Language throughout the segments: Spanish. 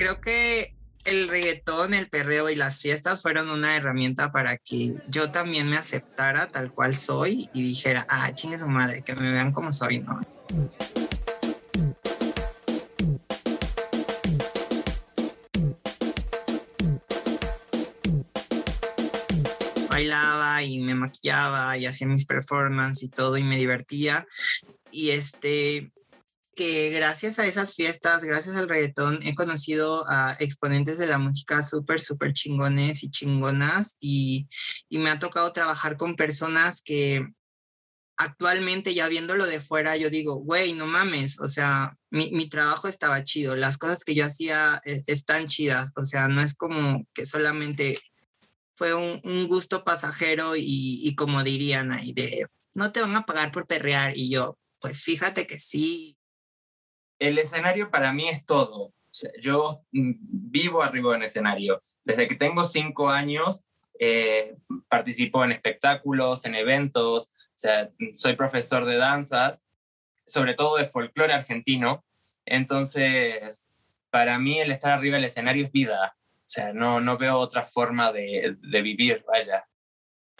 creo que el reggaetón, el perreo y las fiestas fueron una herramienta para que yo también me aceptara tal cual soy y dijera, ah, chingue su madre, que me vean como soy, ¿no? bailaba y me maquillaba y hacía mis performances y todo y me divertía. Y este, que gracias a esas fiestas, gracias al reggaetón, he conocido a exponentes de la música súper, súper chingones y chingonas y, y me ha tocado trabajar con personas que actualmente ya viéndolo de fuera, yo digo, güey, no mames, o sea, mi, mi, trabajo estaba chido, las cosas que yo hacía eh, están chidas, o sea, no es como que solamente fue un, un gusto pasajero y, y, como dirían ahí, de, no te van a pagar por perrear y yo, pues fíjate que sí, el escenario para mí es todo. Yo mm, vivo arriba en escenario. Desde que tengo cinco años, eh, participo en espectáculos, en eventos, o sea, soy profesor de danzas, sobre todo de folclore argentino. Entonces, para mí el estar arriba del escenario es vida. O sea, no, no veo otra forma de, de vivir, vaya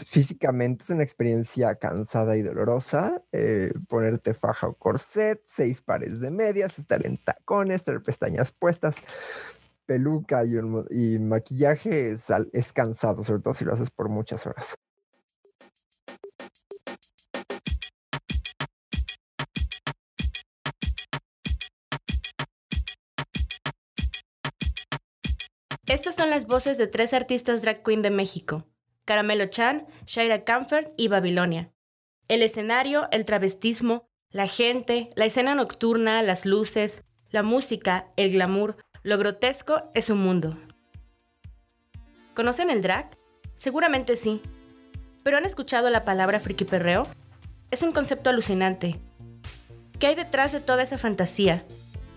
físicamente es una experiencia cansada y dolorosa. Eh, ponerte faja o corset, seis pares de medias, estar en tacones, tener pestañas puestas, peluca y, maquillaje es, es cansado, sobre todo si lo haces por muchas horas. Estas son las voces de tres artistas drag queen de México. Caramelo Chan, Shaira Comfort y Babilonia. El escenario, el travestismo, la gente, la escena nocturna, las luces, la música, el glamour, lo grotesco es un mundo. ¿Conocen el drag? Seguramente sí. ¿Pero han escuchado la palabra friki perreo? Es un concepto alucinante. ¿Qué hay detrás de toda esa fantasía?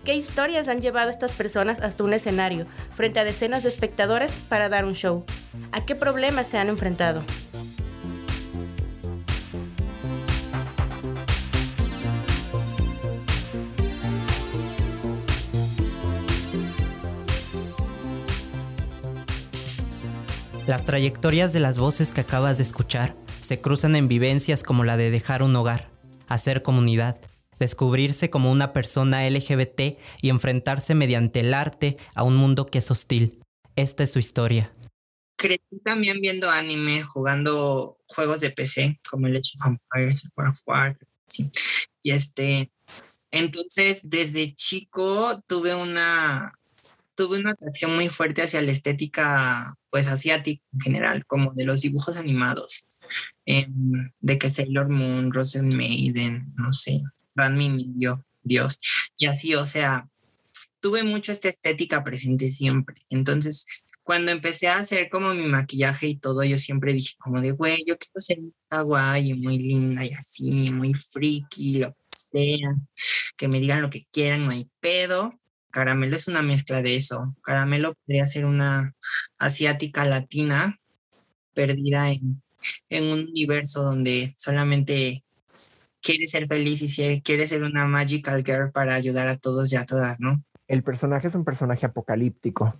¿Qué historias han llevado a estas personas hasta un escenario, frente a decenas de espectadores para dar un show? ¿A qué problemas se han enfrentado? Las trayectorias de las voces que acabas de escuchar se cruzan en vivencias como la de dejar un hogar, hacer comunidad, descubrirse como una persona LGBT y enfrentarse mediante el arte a un mundo que es hostil. Esta es su historia. Crecí también viendo anime, jugando juegos de PC como el Age of Empires, World of Warcraft. Y este, entonces desde chico tuve una tuve una atracción muy fuerte hacia la estética pues asiática en general, como de los dibujos animados, em, de que Sailor Moon, Rosen Maiden, no sé, Ranmi Dios. Y así, o sea, tuve mucho esta estética presente siempre. Entonces, cuando empecé a hacer como mi maquillaje y todo, yo siempre dije como de, güey, yo quiero ser muy y muy linda y así, muy freaky, lo que sea, que me digan lo que quieran, no hay pedo. Caramelo es una mezcla de eso. Caramelo podría ser una asiática latina perdida en, en un universo donde solamente quiere ser feliz y quiere ser una magical girl para ayudar a todos y a todas, ¿no? El personaje es un personaje apocalíptico.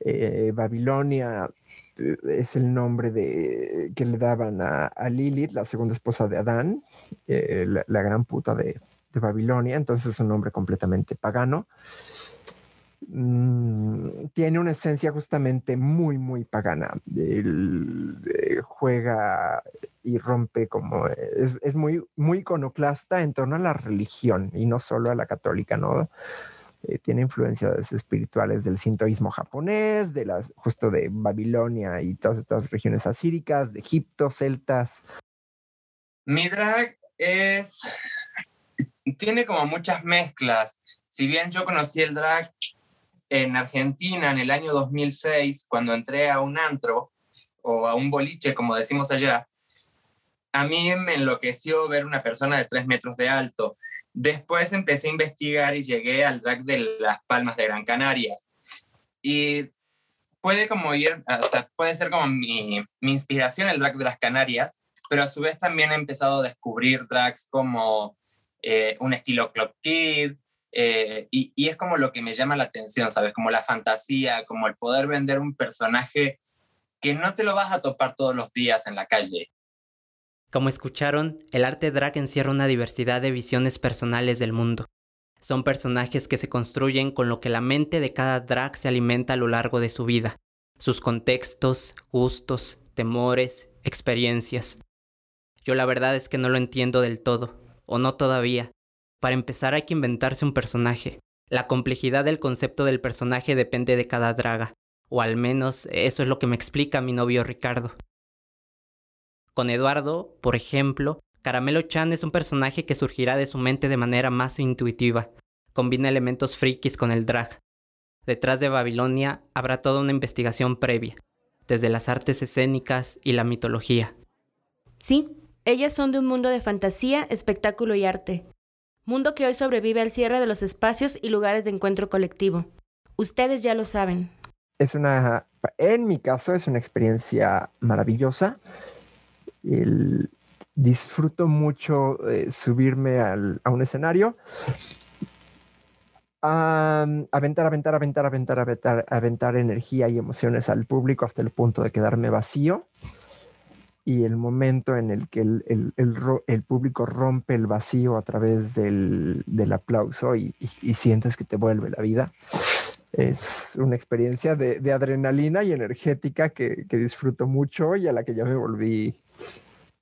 Eh, Babilonia eh, es el nombre de, que le daban a, Lilith, la segunda esposa de Adán, eh, la, gran puta de, Babilonia, entonces es un nombre completamente pagano. Mm, tiene una esencia justamente muy, muy pagana. juega y rompe como es, es, muy, muy iconoclasta en torno a la religión y no solo a la católica, ¿no? Eh, tiene influencias espirituales del sintoísmo japonés, de las, justo de Babilonia y todas estas regiones asíricas, de Egipto, celtas. Mi drag es, tiene como muchas mezclas. Si bien yo conocí el drag en Argentina en el año 2006, cuando entré a un antro o a un boliche, como decimos allá, a mí me enloqueció ver una persona de tres metros de alto. Después empecé a investigar y llegué al drag de Las Palmas de Gran Canarias. Y puede como ir, hasta puede ser como mi, mi inspiración el drag de las Canarias, pero a su vez también he empezado a descubrir drags como eh, un estilo Club Kid, Eh, y, y, es como lo que me llama la atención, ¿sabes? Como la fantasía, como el poder vender un personaje que no te lo vas a topar todos los días en la calle. Como escucharon, el arte drag encierra una diversidad de visiones personales del mundo. Son personajes que se construyen con lo que la mente de cada drag se alimenta a lo largo de su vida, sus contextos, gustos, temores, experiencias. Yo la verdad es que no lo entiendo del todo, o no todavía. Para empezar hay que inventarse un personaje. La complejidad del concepto del personaje depende de cada draga, o al menos eso es lo que me explica mi novio Ricardo. Con Eduardo, por ejemplo, Caramelo Chan es un personaje que surgirá de su mente de manera más intuitiva. Combina elementos frikis con el drag. Detrás de Babilonia habrá toda una investigación previa, desde las artes escénicas y la mitología. Sí, ellas son de un mundo de fantasía, espectáculo y arte. Mundo que hoy sobrevive al cierre de los espacios y lugares de encuentro colectivo. Ustedes ya lo saben. Es una, en mi caso, es una experiencia maravillosa. Disfruto mucho eh, subirme a un escenario aventar, aventar, aventar, aventar, aventar, aventar energía y emociones al público hasta el punto de quedarme vacío. Y el momento en el que el, público rompe el vacío a través del, aplauso y, sientes que te vuelve la vida, es una experiencia de, de adrenalina y energética que, que disfruto mucho y a la que ya me volví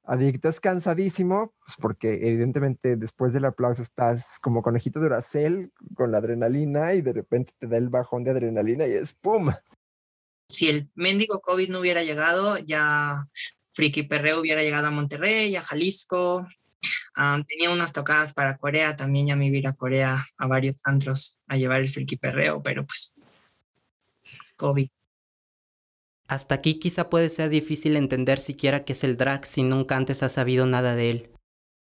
adicto. Es cansadísimo, pues porque evidentemente después del aplauso estás como conejito de Duracell con la adrenalina y de repente te da el bajón de adrenalina y es ¡pum! Si el mendigo COVID no hubiera llegado, ya Friki Perreo hubiera llegado a Monterrey, a Jalisco. tenía unas tocadas para Corea, también ya me iba a Corea a varios antros a llevar el Friki Perreo, pero pues COVID. Hasta aquí quizá puede ser difícil entender siquiera qué es el drag si nunca antes has sabido nada de él.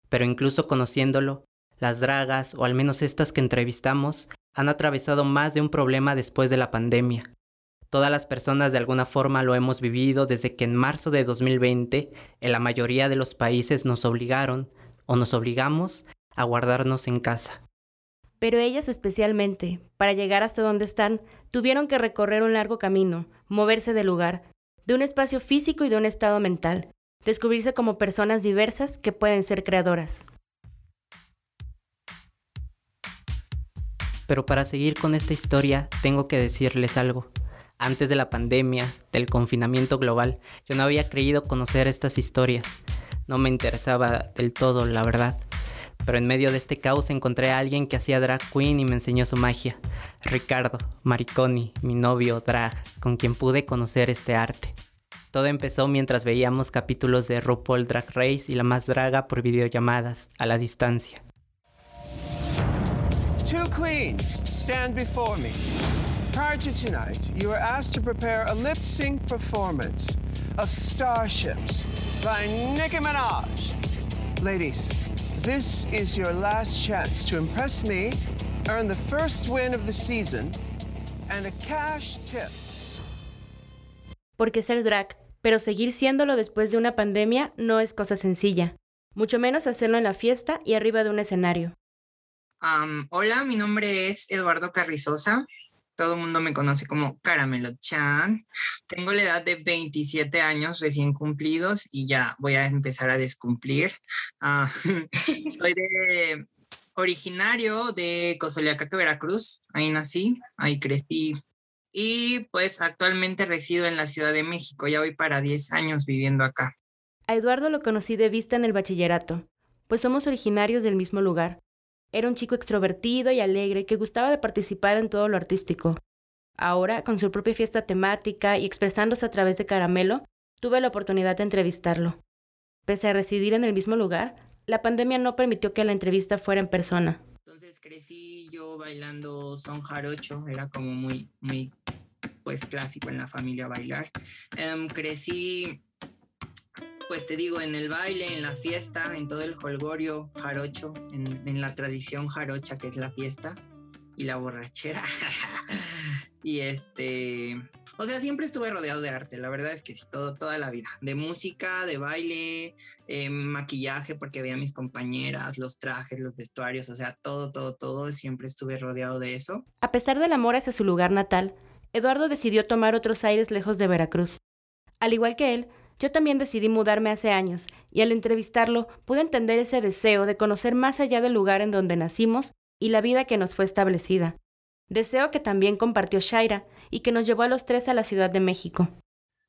Pero incluso conociéndolo, las dragas, o al menos estas que entrevistamos, han atravesado más de un problema después de la pandemia. Todas las personas de alguna forma lo hemos vivido desde que en marzo de 2020 en la mayoría de los países nos obligaron, o nos obligamos, a guardarnos en casa. Pero ellas especialmente, para llegar hasta donde están, tuvieron que recorrer un largo camino, moverse de lugar, de un espacio físico y de un estado mental, descubrirse como personas diversas que pueden ser creadoras. Pero para seguir con esta historia, tengo que decirles algo. Antes de la pandemia, del confinamiento global, yo no había creído conocer estas historias. No me interesaba del todo, la verdad pero en medio de este caos encontré a alguien que hacía drag queen y me enseñó su magia. Ricardo, Mariconi, mi novio drag, con quien pude conocer este arte. Todo empezó mientras veíamos capítulos de RuPaul Drag Race y la más draga por videollamadas, a la distancia. Two queens stand before me. Prior to tonight, you were asked to prepare a lip sync performance of Starships by Nicki Minaj. Ladies, This is your last chance to impress me, earn the first win of the season, and a cash tip. Porque ser drag, pero seguir siéndolo después de una pandemia no es cosa sencilla, mucho menos hacerlo en la fiesta y arriba de un escenario. hola, mi nombre es Eduardo Carrizosa. Todo el mundo me conoce como Caramelo Chan. Tengo la edad de 27 años recién cumplidos y ya voy a empezar a descumplir. Ah, soy de originario de Cozoleacaque, Veracruz. Ahí nací, ahí crecí. Y pues actualmente resido en la Ciudad de México. Ya voy para 10 años viviendo acá. A Eduardo lo conocí de vista en el bachillerato, pues somos originarios del mismo lugar. Era un chico extrovertido y alegre que gustaba de participar en todo lo artístico. Ahora, con su propia fiesta temática y expresándose a través de Caramelo, tuve la oportunidad de entrevistarlo. Pese a residir en el mismo lugar, la pandemia no permitió que la entrevista fuera en persona. Entonces crecí yo bailando son jarocho, era como muy, muy, pues clásico en la familia bailar. Em, crecí pues te digo, en el baile, en la fiesta, en todo el holgorio jarocho, en, la tradición jarocha que es la fiesta y la borrachera. y este, O sea, siempre estuve rodeado de arte, la verdad es que sí, todo, toda la vida. De música, de baile, eh, maquillaje, porque veía a mis compañeras, los trajes, los vestuarios, o sea, todo, todo, todo, siempre estuve rodeado de eso. A pesar del amor hacia su lugar natal, Eduardo decidió tomar otros aires lejos de Veracruz. Al igual que él, yo también decidí mudarme hace años, y al entrevistarlo pude entender ese deseo de conocer más allá del lugar en donde nacimos y la vida que nos fue establecida. Deseo que también compartió Shaira y que nos llevó a los tres a la Ciudad de México.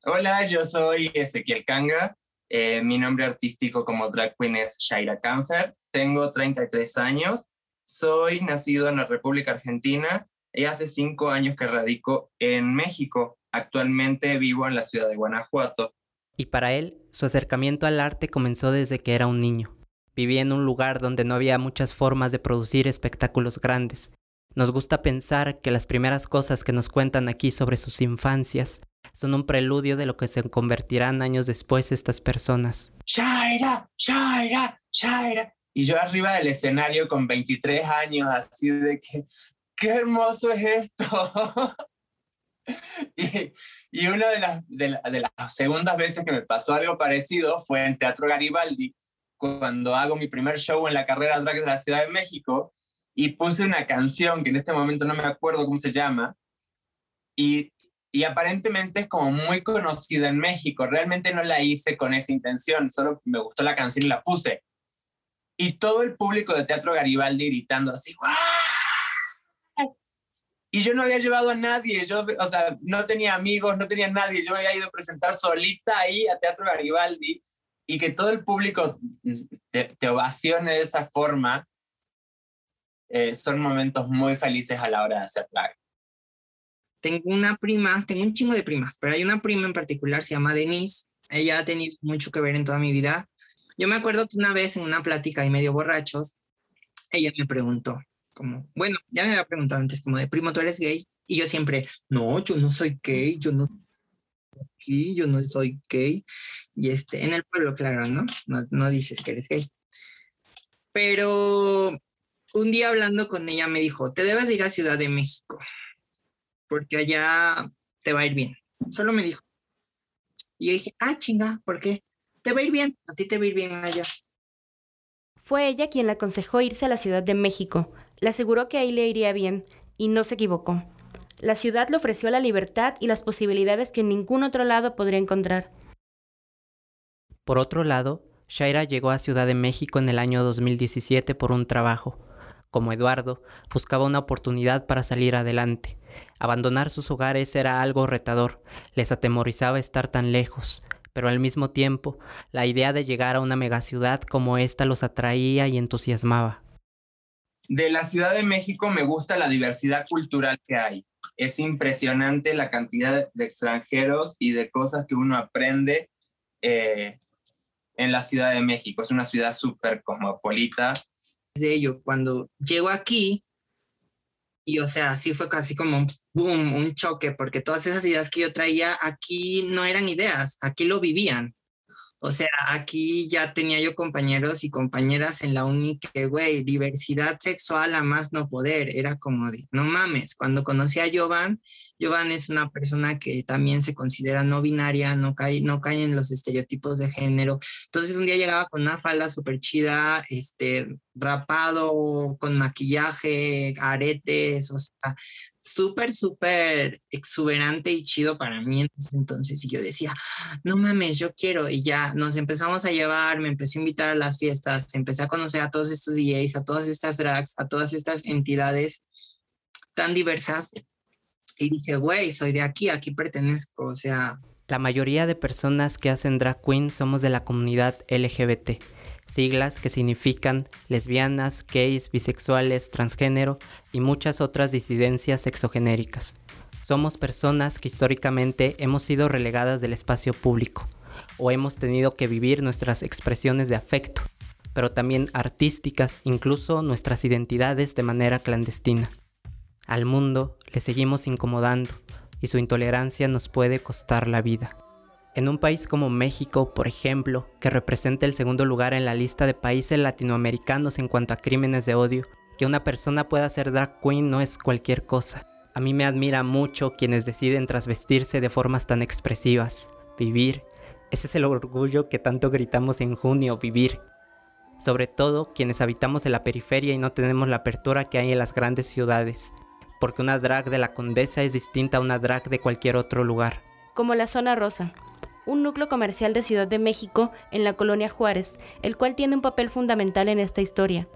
Hola, yo soy Ezequiel Kanga. Eh, mi nombre artístico como drag queen es Shaira Kanfer. Tengo 33 años. Soy nacido en la República Argentina y hace cinco años que radico en México. Actualmente vivo en la ciudad de Guanajuato. Y para él, su acercamiento al arte comenzó desde que era un niño. Vivía en un lugar donde no había muchas formas de producir espectáculos grandes, nos gusta pensar que las primeras cosas que nos cuentan aquí sobre sus infancias son un preludio de lo que se convertirán años después estas personas. Shaira, Shaira, Shaira. Y yo arriba del escenario con 23 años, así de que, qué hermoso es esto. y, una de las, de, de las segundas veces que me pasó algo parecido fue en Teatro Garibaldi, cuando hago mi primer show en la carrera drag de la Ciudad de México y puse una canción que en este momento no me acuerdo cómo se llama, y, y aparentemente es como muy conocida en México. Realmente no la hice con esa intención, solo me gustó la canción y la puse. Y todo el público de Teatro Garibaldi gritando así, Y yo no había llevado a nadie, yo, o sea, no tenía amigos, no tenía nadie, yo había ido a presentar solita ahí a Teatro Garibaldi y que todo el público te, te ovacione de esa forma, eh, son momentos muy felices a la hora de hacer live. Tengo una prima, tengo un chingo de primas, pero hay una prima en particular, se llama Denise. Ella ha tenido mucho que ver en toda mi vida. Yo me acuerdo que una vez en una plática y medio borrachos, ella me preguntó, como, bueno, ya me había preguntado antes, como de primo, ¿tú eres gay? Y yo siempre, no, yo no soy gay, yo no aquí, yo no soy gay. Y este, en el pueblo, claro, ¿no? No, no dices que eres gay. Pero un día hablando con ella me dijo, te debes ir a Ciudad de México, porque allá te va a ir bien. Solo me dijo. Y yo dije, ah, chinga, ¿por qué? Te va a ir bien, a ti te va a ir bien allá. Fue ella quien le aconsejó irse a la Ciudad de México. Le aseguró que ahí le iría bien, y no se equivocó. La ciudad le ofreció la libertad y las posibilidades que en ningún otro lado podría encontrar. Por otro lado, Shaira llegó a Ciudad de México en el año 2017 por un trabajo como Eduardo, buscaba una oportunidad para salir adelante. Abandonar sus hogares era algo retador, les atemorizaba estar tan lejos, pero al mismo tiempo, la idea de llegar a una megaciudad como esta los atraía y entusiasmaba. De la Ciudad de México me gusta la diversidad cultural que hay. Es impresionante la cantidad de extranjeros y de cosas que uno aprende eh, en la Ciudad de México. Es una ciudad súper cosmopolita de ello. Cuando llego aquí, y o sea, sí fue casi como un boom, un choque, porque todas esas ideas que yo traía aquí no eran ideas, aquí lo vivían. O sea, aquí ya tenía yo compañeros y compañeras en la uni que, güey, diversidad sexual a más no poder. Era como de, no mames. Cuando conocí a Jovan, Jovan es una persona que también se considera no binaria, no cae, no cae en los estereotipos de género. Entonces un día llegaba con una falda súper chida, este, rapado, con maquillaje, aretes, o sea, súper, súper exuberante y chido para mí entonces. Yo decía, no mames, yo quiero. Y ya nos empezamos a llevar, me empecé a invitar a las fiestas, empecé a conocer a todos estos DJs, a todas estas drags, a todas estas entidades tan diversas. Y dije, güey, soy de aquí, aquí pertenezco. La mayoría de personas que hacen drag queen somos de la comunidad LGBT siglas que significan lesbianas, gays, bisexuales, transgénero y muchas otras disidencias sexogenéricas. Somos personas que históricamente hemos sido relegadas del espacio público o hemos tenido que vivir nuestras expresiones de afecto, pero también artísticas, incluso nuestras identidades de manera clandestina. Al mundo le seguimos incomodando y su intolerancia nos puede costar la vida. En un país como México, por ejemplo, que representa el segundo lugar en la lista de países latinoamericanos en cuanto a crímenes de odio, que una persona pueda ser drag queen no es cualquier cosa. A mí me admira mucho quienes deciden trasvestirse de formas tan expresivas. Vivir. Ese es el orgullo que tanto gritamos en junio, vivir. Sobre todo quienes habitamos en la periferia y no tenemos la apertura que hay en las grandes ciudades. Porque una drag de la Condesa es distinta a una drag de cualquier otro lugar. Como la Zona Rosa, un núcleo comercial de Ciudad de México en la colonia Juárez, el cual tiene un papel fundamental en esta historia.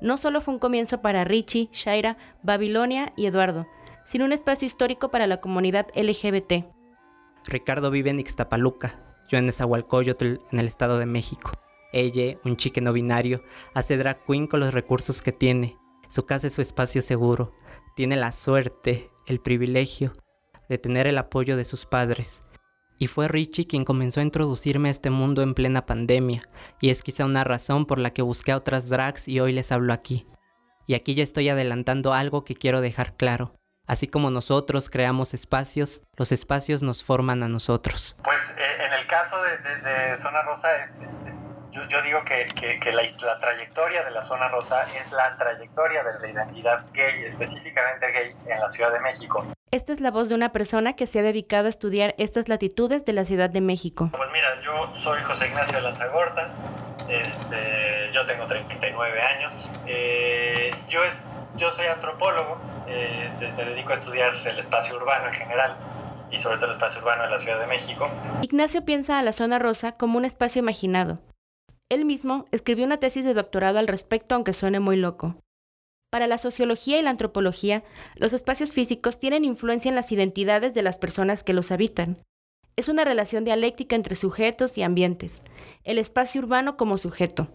No solo fue un comienzo para Richie, Shaira, Babilonia y Eduardo, sino un espacio histórico para la comunidad LGBT. Ricardo vive en Ixtapaluca, yo en Nezahualcóyotl, en el Estado de México. Ella, un chique no binario, hace drag queen con los recursos que tiene. Su casa es su espacio seguro. Tiene la suerte, el privilegio de tener el apoyo de sus padres. Y fue Richie quien comenzó a introducirme a este mundo en plena pandemia, y es quizá una razón por la que busqué otras drags y hoy les hablo aquí. Y aquí ya estoy adelantando algo que quiero dejar claro. Así como nosotros creamos espacios, los espacios nos forman a nosotros. Pues eh, en el caso de, Zona Rosa, yo, digo que, la, trayectoria de la Zona Rosa es la trayectoria de la identidad gay, específicamente gay, en la Ciudad de México. Esta es la voz de una persona que se ha dedicado a estudiar estas latitudes de la Ciudad de México. Pues mira, yo soy José Ignacio Lanzagorta, este, yo tengo 39 años, eh, yo, es, yo soy antropólogo, eh, me dedico a estudiar el espacio urbano en general y sobre todo el espacio urbano de la Ciudad de México. Ignacio piensa a la zona rosa como un espacio imaginado. Él mismo escribió una tesis de doctorado al respecto, aunque suene muy loco. Para la sociología y la antropología, los espacios físicos tienen influencia en las identidades de las personas que los habitan. Es una relación dialéctica entre sujetos y ambientes, el espacio urbano como sujeto,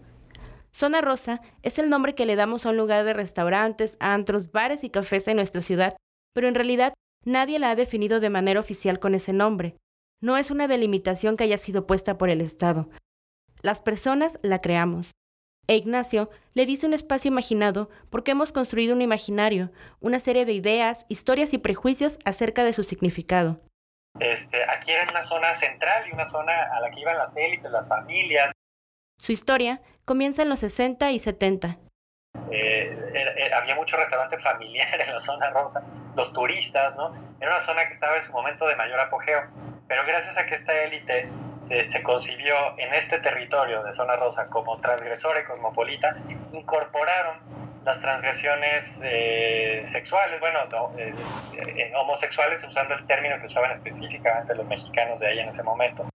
Zona Rosa es el nombre que le damos a un lugar de restaurantes, antros, bares y cafés en nuestra ciudad, pero en realidad nadie la ha definido de manera oficial con ese nombre. No es una delimitación que haya sido puesta por el Estado. Las personas la creamos. E Ignacio le dice un espacio imaginado porque hemos construido un imaginario, una serie de ideas, historias y prejuicios acerca de su significado. Este, aquí era una zona central y una zona a la que iban las élites, las familias. Su historia comienza en los 60 y 70. Eh, había mucho restaurante familiar en la zona rosa, los turistas, ¿no? Era una zona que estaba en su momento de mayor apogeo, pero gracias a que esta élite se, se concibió en este territorio de zona rosa como transgresora y cosmopolita, incorporaron las transgresiones eh, sexuales, bueno, eh, homosexuales, usando el término que usaban específicamente los mexicanos de ahí en ese momento.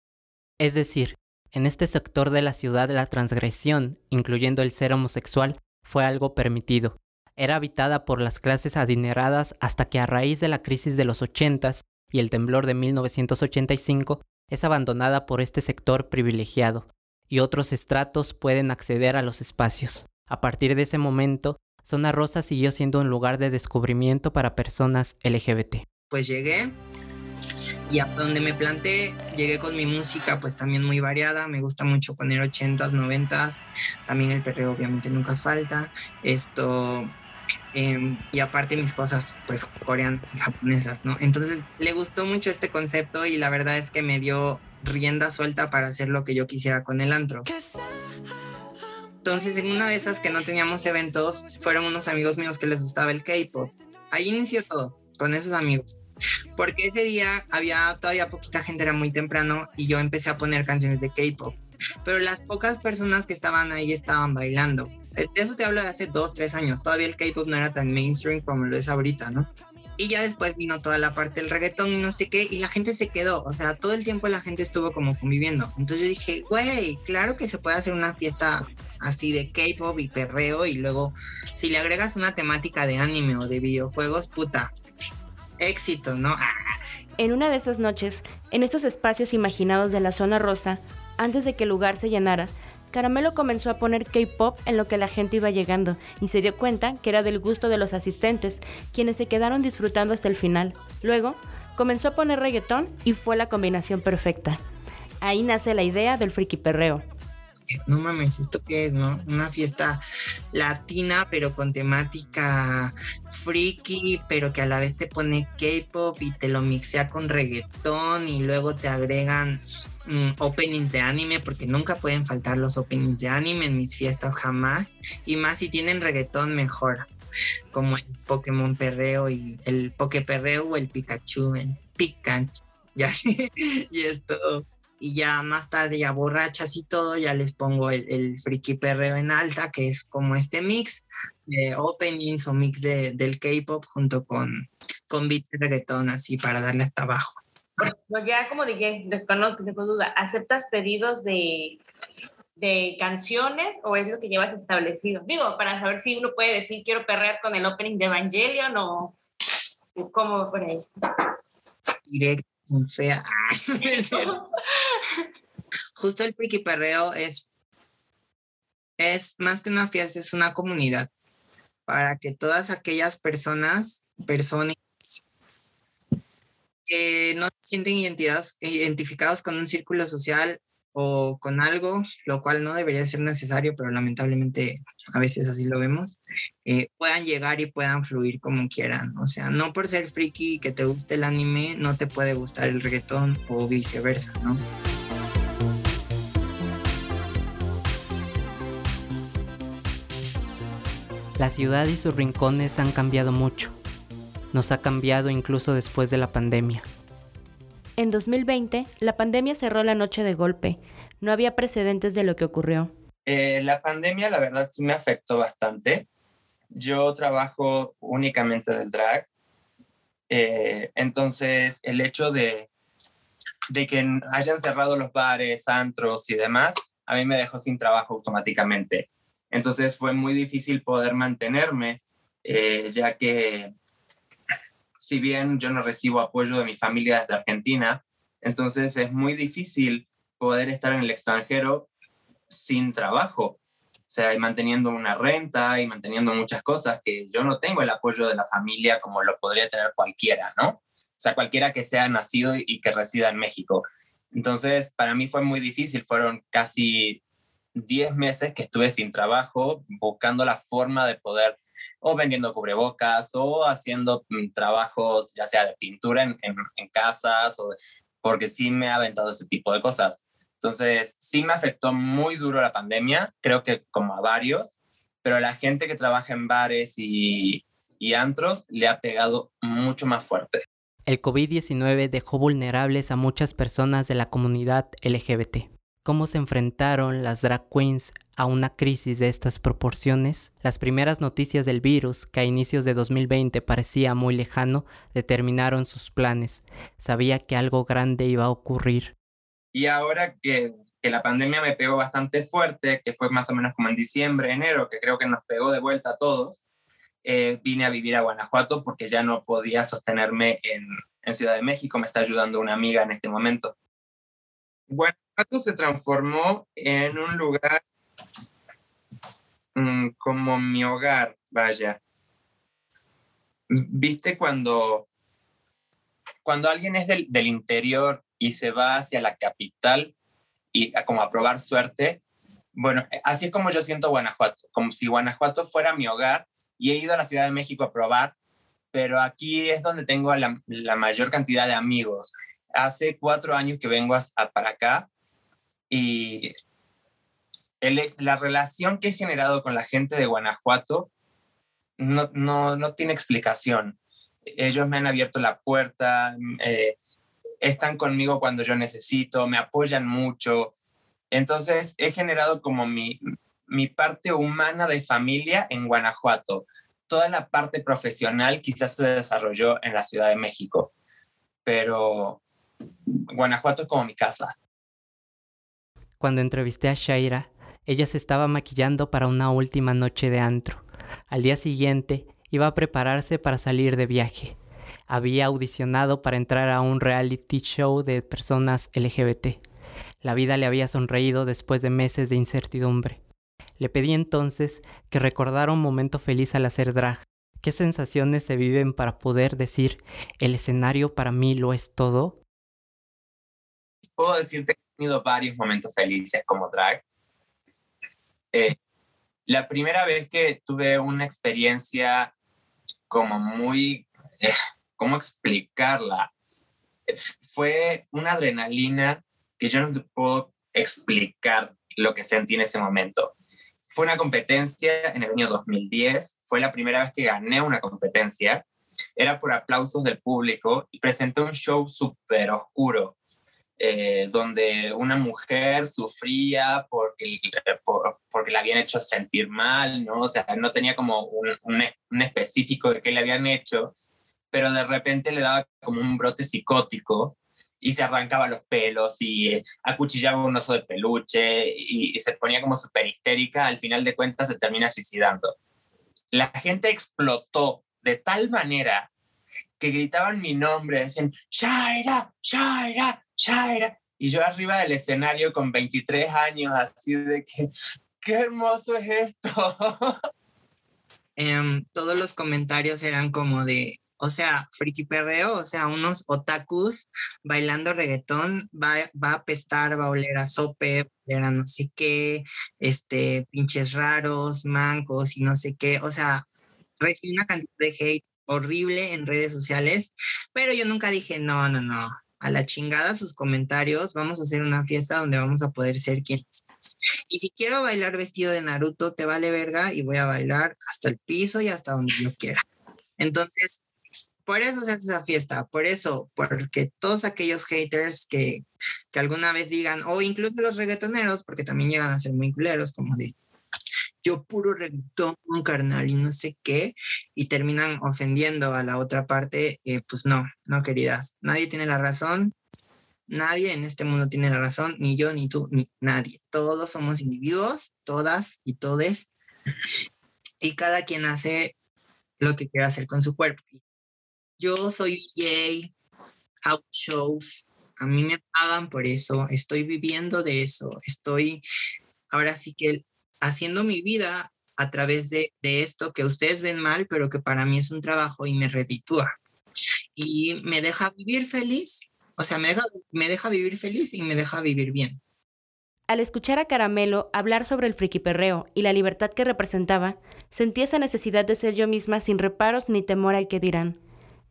Es decir, en este sector de la ciudad la transgresión, incluyendo el ser homosexual, fue algo permitido. Era habitada por las clases adineradas hasta que a raíz de la crisis de los 80 y el temblor de 1985 es abandonada por este sector privilegiado, y otros estratos pueden acceder a los espacios. A partir de ese momento, Zona Rosa siguió siendo un lugar de descubrimiento para personas LGBT. Pues llegué, y a donde me planté, llegué con mi música pues también muy variada, me gusta mucho poner 80s, 90s, también el perreo obviamente nunca falta, esto, em, y aparte mis cosas pues coreanas y japonesas, ¿no? Entonces le gustó mucho este concepto y la verdad es que me dio rienda suelta para hacer lo que yo quisiera con el antro. Entonces en una de esas que no teníamos eventos, fueron unos amigos míos que les gustaba el K-Pop. Ahí inició todo, con esos amigos porque ese día había todavía poquita gente, era muy temprano y yo empecé a poner canciones de K-pop. Pero las pocas personas que estaban ahí estaban bailando. De eso te hablo de hace dos, tres años. Todavía el K-pop no era tan mainstream como lo es ahorita, ¿no? Y ya después vino toda la parte del reggaetón y no sé qué, y la gente se quedó, o sea, todo el tiempo la gente estuvo como conviviendo. Entonces yo dije, güey, claro que se puede hacer una fiesta así de K-pop y perreo, y luego si le agregas una temática de anime o de videojuegos, puta, éxito, ¿no? Ah. En una de esas noches, en estos espacios imaginados de la zona rosa, antes de que el lugar se llenara, Caramelo comenzó a poner K-pop en lo que la gente iba llegando y se dio cuenta que era del gusto de los asistentes, quienes se quedaron disfrutando hasta el final. Luego, comenzó a poner reggaetón y fue la combinación perfecta. Ahí nace la idea del friki perreo no mames, ¿esto qué es, no? Una fiesta latina, pero con temática freaky, pero que a la vez te pone K-pop y te lo mixea con reggaetón y luego te agregan mm, openings de anime, porque nunca pueden faltar los openings de anime en mis fiestas jamás, y más si tienen reggaetón mejor. como el Pokémon perreo y el Poké perreo o el Pikachu, el Pikachu, y esto, y ya más tarde ya borrachas y todo, ya les pongo el, el friki perreo en alta, que es como este mix de openings o mix de, del K-pop junto con, con beats de reggaetón, así para darle hasta abajo. Pues ya como dije, desconozco, tengo duda, ¿aceptas pedidos de, de canciones o es lo que llevas establecido? Digo, para saber si uno puede decir quiero perrear con el opening de Evangelion o cómo por ahí. Directo, fea. Justo el friki perreo es, es más que una fiesta, es una comunidad para que todas aquellas personas, personas que no se sienten identificados con un círculo social o con algo, lo cual no debería ser necesario, pero lamentablemente a veces así lo vemos, eh, puedan llegar y puedan fluir como quieran. O sea, no por ser friki que te guste el anime, no te puede gustar el reggaetón o viceversa, ¿no? La ciudad y sus rincones han cambiado mucho. Nos ha cambiado incluso después de la pandemia. En 2020, la pandemia cerró la noche de golpe. No había precedentes de lo que ocurrió. Eh, la pandemia, la verdad, sí me afectó bastante. Yo trabajo únicamente del drag. Eh, entonces, el hecho de, de que hayan cerrado los bares, antros y demás, a mí me dejó sin trabajo automáticamente. Entonces fue muy difícil poder mantenerme, eh, ya que si bien yo no recibo apoyo de mi familia desde Argentina, entonces es muy difícil poder estar en el extranjero sin trabajo. O sea, y manteniendo una renta y manteniendo muchas cosas que yo no tengo el apoyo de la familia como lo podría tener cualquiera, ¿no? O sea, cualquiera que sea nacido y que resida en México. Entonces, para mí fue muy difícil. Fueron casi 10 meses que estuve sin trabajo, buscando la forma de poder, o vendiendo cubrebocas, o haciendo mm, trabajos, ya sea de pintura en, en, casas, o porque sí me ha aventado ese tipo de cosas. Entonces, sí me afectó muy duro la pandemia, creo que como a varios, pero la gente que trabaja en bares y, y antros le ha pegado mucho más fuerte. El COVID-19 dejó vulnerables a muchas personas de la comunidad LGBT cómo se enfrentaron las drag queens a una crisis de estas proporciones, las primeras noticias del virus, que a inicios de 2020 parecía muy lejano, determinaron sus planes. Sabía que algo grande iba a ocurrir. Y ahora que, la pandemia me pegó bastante fuerte, que fue más o menos como en diciembre, enero, que creo que nos pegó de vuelta a todos, eh, vine a vivir a Guanajuato porque ya no podía sostenerme en, en Ciudad de México. Me está ayudando una amiga en este momento. Guanajuato se transformó en un lugar mm, como mi hogar, vaya. ¿Viste cuando, cuando alguien es del, del interior y se va hacia la capital y a, como a probar suerte? Bueno, así es como yo siento Guanajuato, como si Guanajuato fuera mi hogar y he ido a la Ciudad de México a probar, pero aquí es donde tengo la, la mayor cantidad de amigos hace cuatro años que vengo para acá y la relación que he generado con la gente de Guanajuato no, no, no tiene explicación. Ellos me han abierto la puerta, eh, están conmigo cuando yo necesito, me apoyan mucho. Entonces he generado como mi, mi parte humana de familia en Guanajuato. Toda la parte profesional quizás se desarrolló en la Ciudad de México, pero Guanajuato es como mi casa. Cuando entrevisté a Shaira, ella se estaba maquillando para una última noche de antro. Al día siguiente, iba a prepararse para salir de viaje. Había audicionado para entrar a un reality show de personas LGBT. La vida le había sonreído después de meses de incertidumbre. Le pedí entonces que recordara un momento feliz al hacer drag. ¿Qué sensaciones se viven para poder decir el escenario para mí lo es todo? Puedo decirte que he tenido varios momentos felices como drag. Eh, la primera vez que tuve una experiencia como muy, eh, ¿cómo explicarla? Fue una adrenalina que yo no te puedo explicar lo que sentí en ese momento. fue una competencia en el año 2010, fue la primera vez que gané una competencia, era por aplausos del público y presenté un show súper oscuro, eh, donde una mujer sufría porque, porque la habían hecho sentir mal, ¿no? O sea, no tenía como un, un, específico de qué le habían hecho, pero de repente le daba como un brote psicótico y se arrancaba los pelos y acuchillaba un oso de peluche y, se ponía como súper histérica, al final de cuentas se termina suicidando. La gente explotó de tal manera que gritaban mi nombre, decían, Shaira, Shaira, Shaira. Y yo arriba del escenario con 23 años, así de que, qué hermoso es esto. Em, todos los comentarios eran como de, o sea, friki perreo, o sea, unos otakus bailando reggaetón, va, va a apestar, va a oler a sope, a no sé qué, este, pinches raros, mancos y no sé qué, o sea, recibí una cantidad de hate horrible en redes sociales, pero yo nunca dije, no, no, no, a la chingada sus comentarios, vamos a hacer una fiesta donde vamos a poder ser quienes y si quiero bailar vestido de Naruto, te vale verga y voy a bailar hasta el piso y hasta donde yo quiera. Entonces, por eso se hace esa fiesta, por eso, porque todos aquellos haters que, que alguna vez digan, o incluso los reggaetoneros, porque también llegan a ser muy culeros, como de yo puro reggaetón, carnal y no sé qué, y terminan ofendiendo a la otra parte, eh, pues no, no queridas, nadie tiene la razón, nadie en este mundo tiene la razón, ni yo, ni tú, ni nadie, todos somos individuos, todas y todes, y cada quien hace lo que quiera hacer con su cuerpo. Yo soy DJ, out shows, a mí me pagan por eso, estoy viviendo de eso, estoy ahora sí que haciendo mi vida a través de, esto que ustedes ven mal, pero que para mí es un trabajo y me reditúa. Y me deja vivir feliz, o sea, me deja, me deja vivir feliz y me deja vivir bien. Al escuchar a Caramelo hablar sobre el friquiperreo y la libertad que representaba, sentí esa necesidad de ser yo misma sin reparos ni temor al que dirán.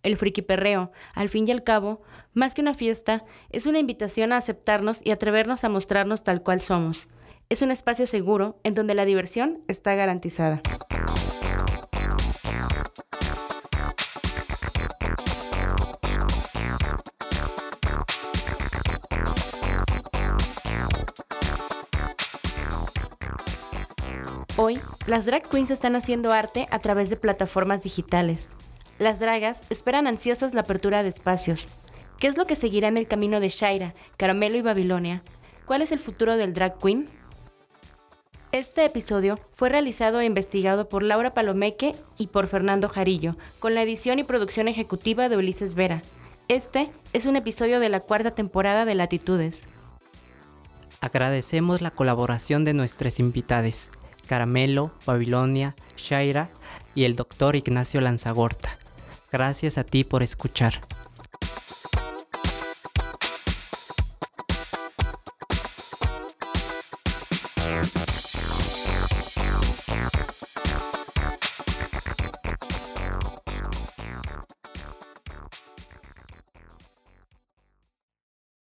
El friki perreo, al fin y al cabo, más que una fiesta, es una invitación a aceptarnos y atrevernos a mostrarnos tal cual somos. Es un espacio seguro en donde la diversión está garantizada. Hoy, las drag queens están haciendo arte a través de plataformas digitales. Las dragas esperan ansiosas la apertura de espacios. ¿Qué es lo que seguirá en el camino de Shaira, Caramelo y Babilonia? ¿Cuál es el futuro del drag queen? Este episodio fue realizado e investigado por Laura Palomeque y por Fernando Jarillo, con la edición y producción ejecutiva de Ulises Vera. Este es un episodio de la cuarta temporada de Latitudes. Agradecemos la colaboración de nuestras invitadas, Caramelo, Babilonia, Shaira y el doctor Ignacio Lanzagorta. Gracias a ti por escuchar.